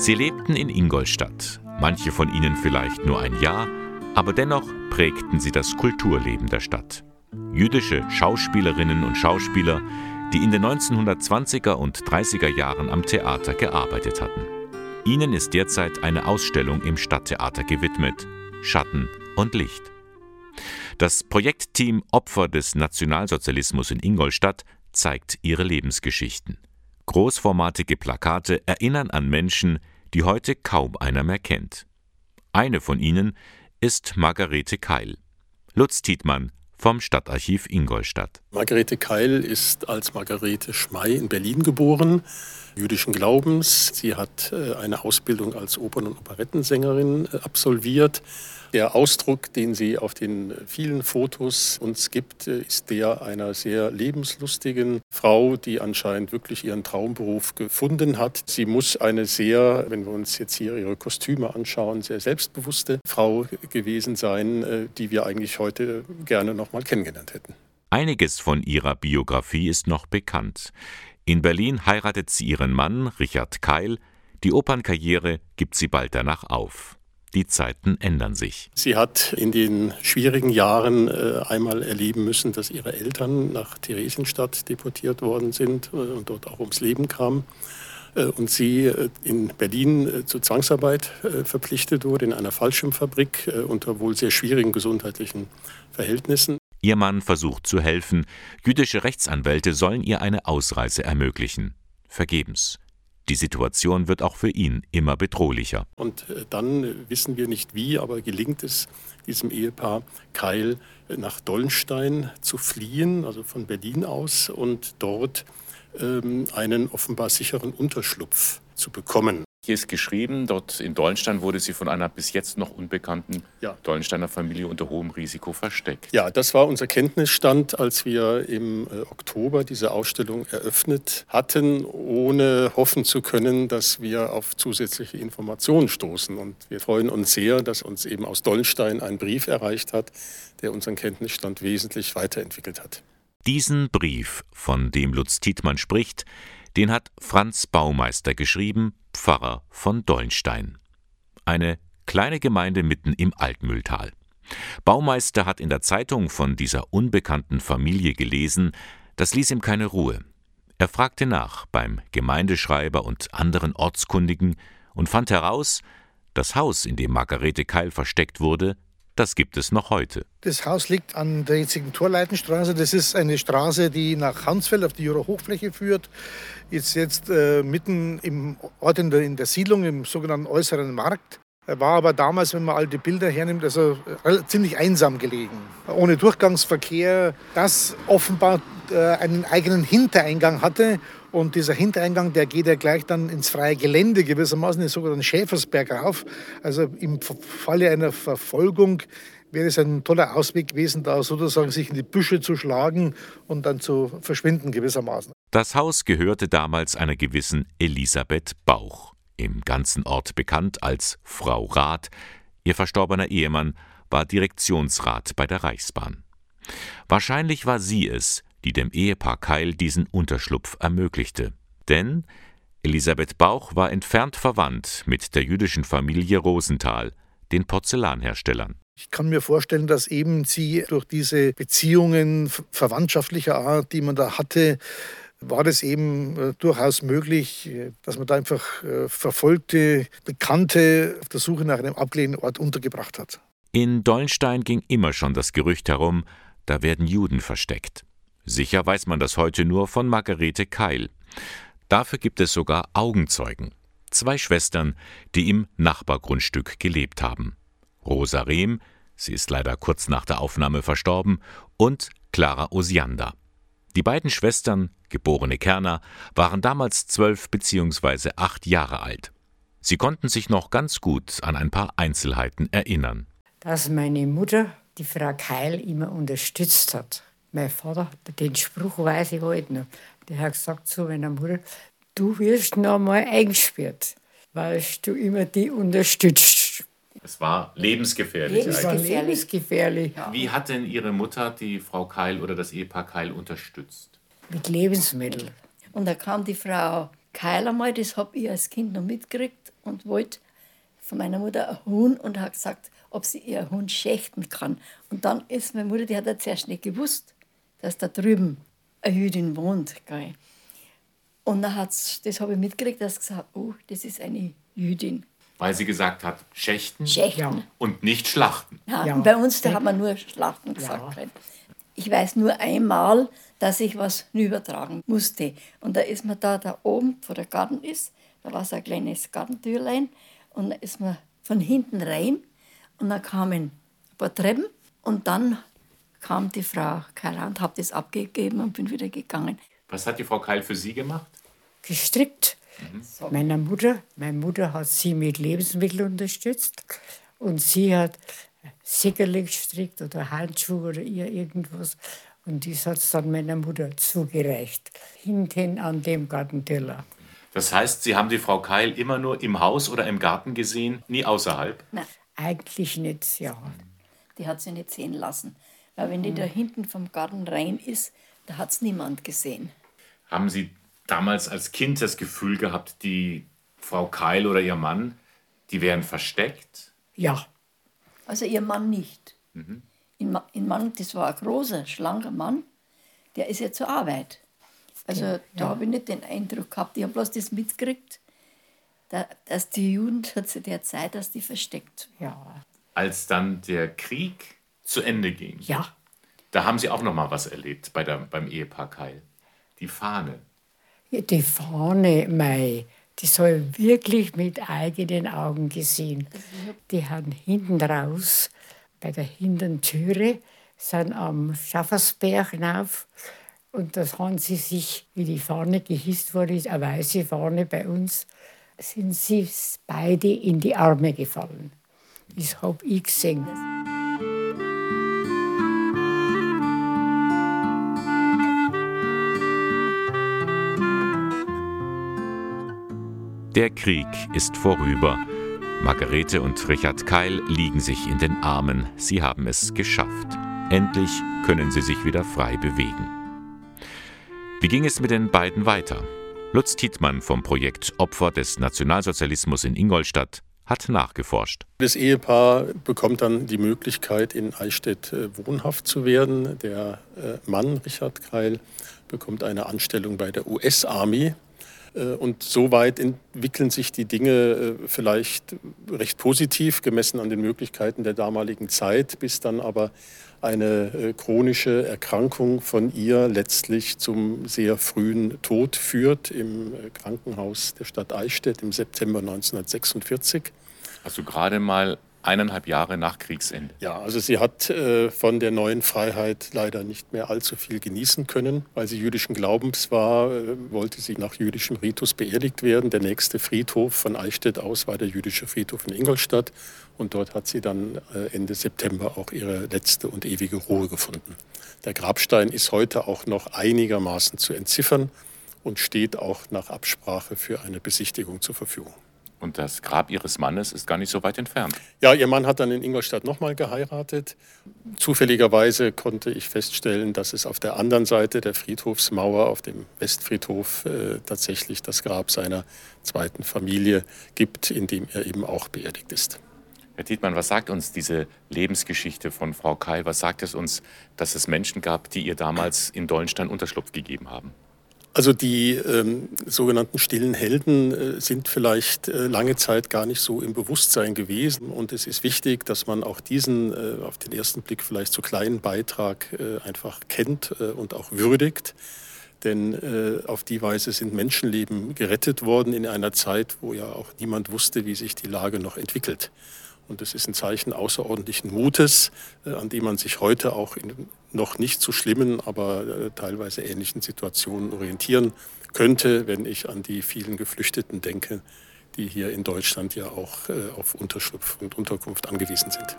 Sie lebten in Ingolstadt, manche von ihnen vielleicht nur ein Jahr, aber dennoch prägten sie das Kulturleben der Stadt. Jüdische Schauspielerinnen und Schauspieler, die in den 1920er und 30er Jahren am Theater gearbeitet hatten. Ihnen ist derzeit eine Ausstellung im Stadttheater gewidmet, Schatten und Licht. Das Projektteam Opfer des Nationalsozialismus in Ingolstadt zeigt ihre Lebensgeschichten. Großformatige Plakate erinnern an Menschen, die heute kaum einer mehr kennt. Eine von ihnen ist Margarete Keil. Lutz Tietmann vom Stadtarchiv Ingolstadt. Margarete Keil ist als Margarete Schmey in Berlin geboren, jüdischen Glaubens. Sie hat äh, eine Ausbildung als Opern- und Operettensängerin äh, absolviert der Ausdruck, den sie auf den vielen Fotos uns gibt, ist der einer sehr lebenslustigen Frau, die anscheinend wirklich ihren Traumberuf gefunden hat. Sie muss eine sehr, wenn wir uns jetzt hier ihre Kostüme anschauen, sehr selbstbewusste Frau gewesen sein, äh, die wir eigentlich heute gerne noch mal kennengelernt hätten. Einiges von ihrer Biografie ist noch bekannt. In Berlin heiratet sie ihren Mann Richard Keil. Die Opernkarriere gibt sie bald danach auf. Die Zeiten ändern sich. Sie hat in den schwierigen Jahren äh, einmal erleben müssen, dass ihre Eltern nach Theresienstadt deportiert worden sind äh, und dort auch ums Leben kam. Äh, und sie in Berlin zur Zwangsarbeit verpflichtet wurde in einer Fallschirmfabrik unter wohl sehr schwierigen gesundheitlichen Verhältnissen. Ihr Mann versucht zu helfen. Jüdische Rechtsanwälte sollen ihr eine Ausreise ermöglichen. Vergebens. Die Situation wird auch für ihn immer bedrohlicher. Und äh, dann wissen wir nicht wie, aber gelingt es diesem Ehepaar Keil äh, nach Dollenstein zu fliehen, also von Berlin aus, und dort ähm, einen offenbar sicheren Unterschlupf zu bekommen. Hier ist geschrieben, dort in Dollenstein wurde sie von einer bis jetzt noch unbekannten ja. Dollensteiner Familie unter hohem Risiko versteckt. Ja, das war unser Kenntnisstand, als wir im äh, Oktober diese Ausstellung eröffnet hatten, ohne hoffen zu können, dass wir auf zusätzliche Informationen stoßen. Und wir freuen uns sehr, dass uns eben aus Dollenstein ein Brief erreicht hat, der unseren Kenntnisstand wesentlich weiterentwickelt hat. Diesen Brief, von dem Lutz Tietmann spricht, den hat Franz Baumeister geschrieben, Pfarrer von Dollenstein. Eine kleine Gemeinde mitten im Altmühltal. Baumeister hat in der Zeitung von dieser unbekannten Familie gelesen, das ließ ihm keine Ruhe. Er fragte nach beim Gemeindeschreiber und anderen Ortskundigen und fand heraus, das Haus, in dem Margarete Keil versteckt wurde, das gibt es noch heute. Das Haus liegt an der jetzigen Torleitenstraße. Das ist eine Straße, die nach Hansfeld auf die Jura Hochfläche führt. Jetzt, jetzt äh, mitten im Ort in der, in der Siedlung, im sogenannten äußeren Markt. War aber damals, wenn man alte Bilder hernimmt, also ziemlich einsam gelegen. Ohne Durchgangsverkehr, das offenbar äh, einen eigenen Hintereingang hatte. Und dieser Hintereingang, der geht ja gleich dann ins freie Gelände gewissermaßen, den sogenannten Schäfersberg rauf. Also im Falle einer Verfolgung wäre es ein toller Ausweg gewesen, da sozusagen sich in die Büsche zu schlagen und dann zu verschwinden gewissermaßen. Das Haus gehörte damals einer gewissen Elisabeth Bauch, im ganzen Ort bekannt als Frau Rath. Ihr verstorbener Ehemann war Direktionsrat bei der Reichsbahn. Wahrscheinlich war sie es, die dem Ehepaar Keil diesen Unterschlupf ermöglichte. Denn Elisabeth Bauch war entfernt verwandt mit der jüdischen Familie Rosenthal, den Porzellanherstellern. Ich kann mir vorstellen, dass eben sie durch diese Beziehungen verwandtschaftlicher Art, die man da hatte, war es eben äh, durchaus möglich, äh, dass man da einfach äh, verfolgte Bekannte auf der Suche nach einem abgelegenen Ort untergebracht hat. In Dollenstein ging immer schon das Gerücht herum, da werden Juden versteckt. Sicher weiß man das heute nur von Margarete Keil. Dafür gibt es sogar Augenzeugen. Zwei Schwestern, die im Nachbargrundstück gelebt haben. Rosa Rehm, sie ist leider kurz nach der Aufnahme verstorben, und Clara Osiander. Die beiden Schwestern, geborene Kerner, waren damals zwölf bzw. acht Jahre alt. Sie konnten sich noch ganz gut an ein paar Einzelheiten erinnern. Dass meine Mutter die Frau Keil immer unterstützt hat mein Vater, den Spruch weiß ich heute noch, der hat gesagt zu meiner Mutter, du wirst noch mal eingesperrt, weil du immer die unterstützt. Es war lebensgefährlich. Lebensgefährlich. lebensgefährlich. Wie hat denn Ihre Mutter die Frau Keil oder das Ehepaar Keil unterstützt? Mit Lebensmitteln. Und da kam die Frau Keil einmal, das habe ich als Kind noch mitgekriegt, und wollte von meiner Mutter ein Huhn und hat gesagt, ob sie ihr Huhn schächten kann. Und dann ist meine Mutter, die hat ja zuerst nicht gewusst, dass da drüben eine Jüdin wohnt. Gell. Und dann hat's, das habe ich mitgekriegt, dass sie gesagt oh, das ist eine Jüdin. Weil sie gesagt hat, schächten, Schächten. und nicht schlachten. Ja, Ja. und Bei uns, da hat man nur Schlachten gesagt. gell. Ich weiß nur einmal, dass ich was übertragen musste. Und da ist man da, da oben, wo der Garten ist, da war so ein kleines Gartentürlein. Und da ist man von hinten rein und dann kamen ein paar Treppen und dann kam die Frau Keller und habe das abgegeben und bin wieder gegangen. Was hat die Frau Keil für Sie gemacht? gestrickt. Meiner Mutter, meine Mutter hat sie mit Lebensmitteln unterstützt und sie hat Säckerle gestrickt oder Handschuhe oder ihr irgendwas. Und das hat es dann meiner Mutter zugereicht, hinten an dem Gartenteller. Das heißt, Sie haben die Frau Keil immer nur im Haus oder im Garten gesehen, nie außerhalb? Nein, Eigentlich nicht, ja. die hat sie nicht sehen lassen. Weil wenn die da hinten vom Garten rein ist, da hat es niemand gesehen. Haben Sie damals als Kind das Gefühl gehabt, die Frau Keil oder ihr Mann, die wären versteckt? Ja, Also ihr Mann nicht. Ihr Ma- ihr Mann, das war ein großer, schlanker Mann, der ist ja zur Arbeit. Also da habe ich nicht den Eindruck gehabt, ich habe bloß das mitgekriegt, da, dass die Jugend hat zu der Zeit, dass die versteckt. ja, Als dann der Krieg zu Ende ging, ja. da haben Sie auch noch mal was erlebt bei der, beim Ehepaar Keil. Die Fahne. Die Fahne, mei, die soll wirklich mit eigenen Augen gesehen. Die haben hinten raus, bei der hinteren Türe, sind am Schaffersberg hinauf. Und das haben sie sich, wie die Fahne gehisst wurde, eine weiße Fahne bei uns, sind sie beide in die Arme gefallen. Das habe ich gesehen. Der Krieg ist vorüber. Margarete und Richard Keil liegen sich in den Armen. Sie haben es geschafft. Endlich können sie sich wieder frei bewegen. Wie ging es mit den beiden weiter? Lutz Tietmann vom Projekt Opfer des Nationalsozialismus in Ingolstadt hat nachgeforscht. Das Ehepaar bekommt dann die Möglichkeit, in Eichstätt äh, wohnhaft zu werden. Der äh, Mann, Richard Keil, bekommt eine Anstellung bei der US-Army. Äh, Und soweit entwickeln sich die Dinge äh, vielleicht recht positiv, gemessen an den Möglichkeiten der damaligen Zeit, bis dann aber eine äh, chronische Erkrankung von ihr letztlich zum sehr frühen Tod führt im Krankenhaus der Stadt Eichstätt im September 1946. Also gerade mal eineinhalb Jahre nach Kriegsende. Ja, also sie hat äh, von der neuen Freiheit leider nicht mehr allzu viel genießen können. Weil sie jüdischen Glaubens war, äh, wollte sie nach jüdischem Ritus beerdigt werden. Der nächste Friedhof von Eichstätt aus war der jüdische Friedhof in Ingolstadt. Und dort hat sie dann äh, Ende September auch ihre letzte und ewige Ruhe gefunden. Der Grabstein ist heute auch noch einigermaßen zu entziffern und steht auch nach Absprache für eine Besichtigung zur Verfügung. Und das Grab ihres Mannes ist gar nicht so weit entfernt. Ja, ihr Mann hat dann in Ingolstadt nochmal geheiratet. Zufälligerweise konnte ich feststellen, dass es auf der anderen Seite der Friedhofsmauer, auf dem Westfriedhof, äh, tatsächlich das Grab seiner zweiten Familie gibt, in dem er eben auch beerdigt ist. Herr Tietmann, was sagt uns diese Lebensgeschichte von Frau Keil? Was sagt es uns, dass es Menschen gab, die ihr damals in Dollenstein Unterschlupf gegeben haben? Also die ähm, sogenannten stillen Helden äh, sind vielleicht äh, lange Zeit gar nicht so im Bewusstsein gewesen. Und es ist wichtig, dass man auch diesen äh, auf den ersten Blick vielleicht so kleinen Beitrag äh, einfach kennt äh, und auch würdigt. Denn äh, auf die Weise sind Menschenleben gerettet worden in einer Zeit, wo ja auch niemand wusste, wie sich die Lage noch entwickelt. Und das ist ein Zeichen außerordentlichen Mutes, an dem man sich heute auch in noch nicht so schlimmen, aber äh, teilweise ähnlichen Situationen orientieren könnte, wenn ich an die vielen Geflüchteten denke, die hier in Deutschland ja auch äh, auf Unterschlupf und Unterkunft angewiesen sind.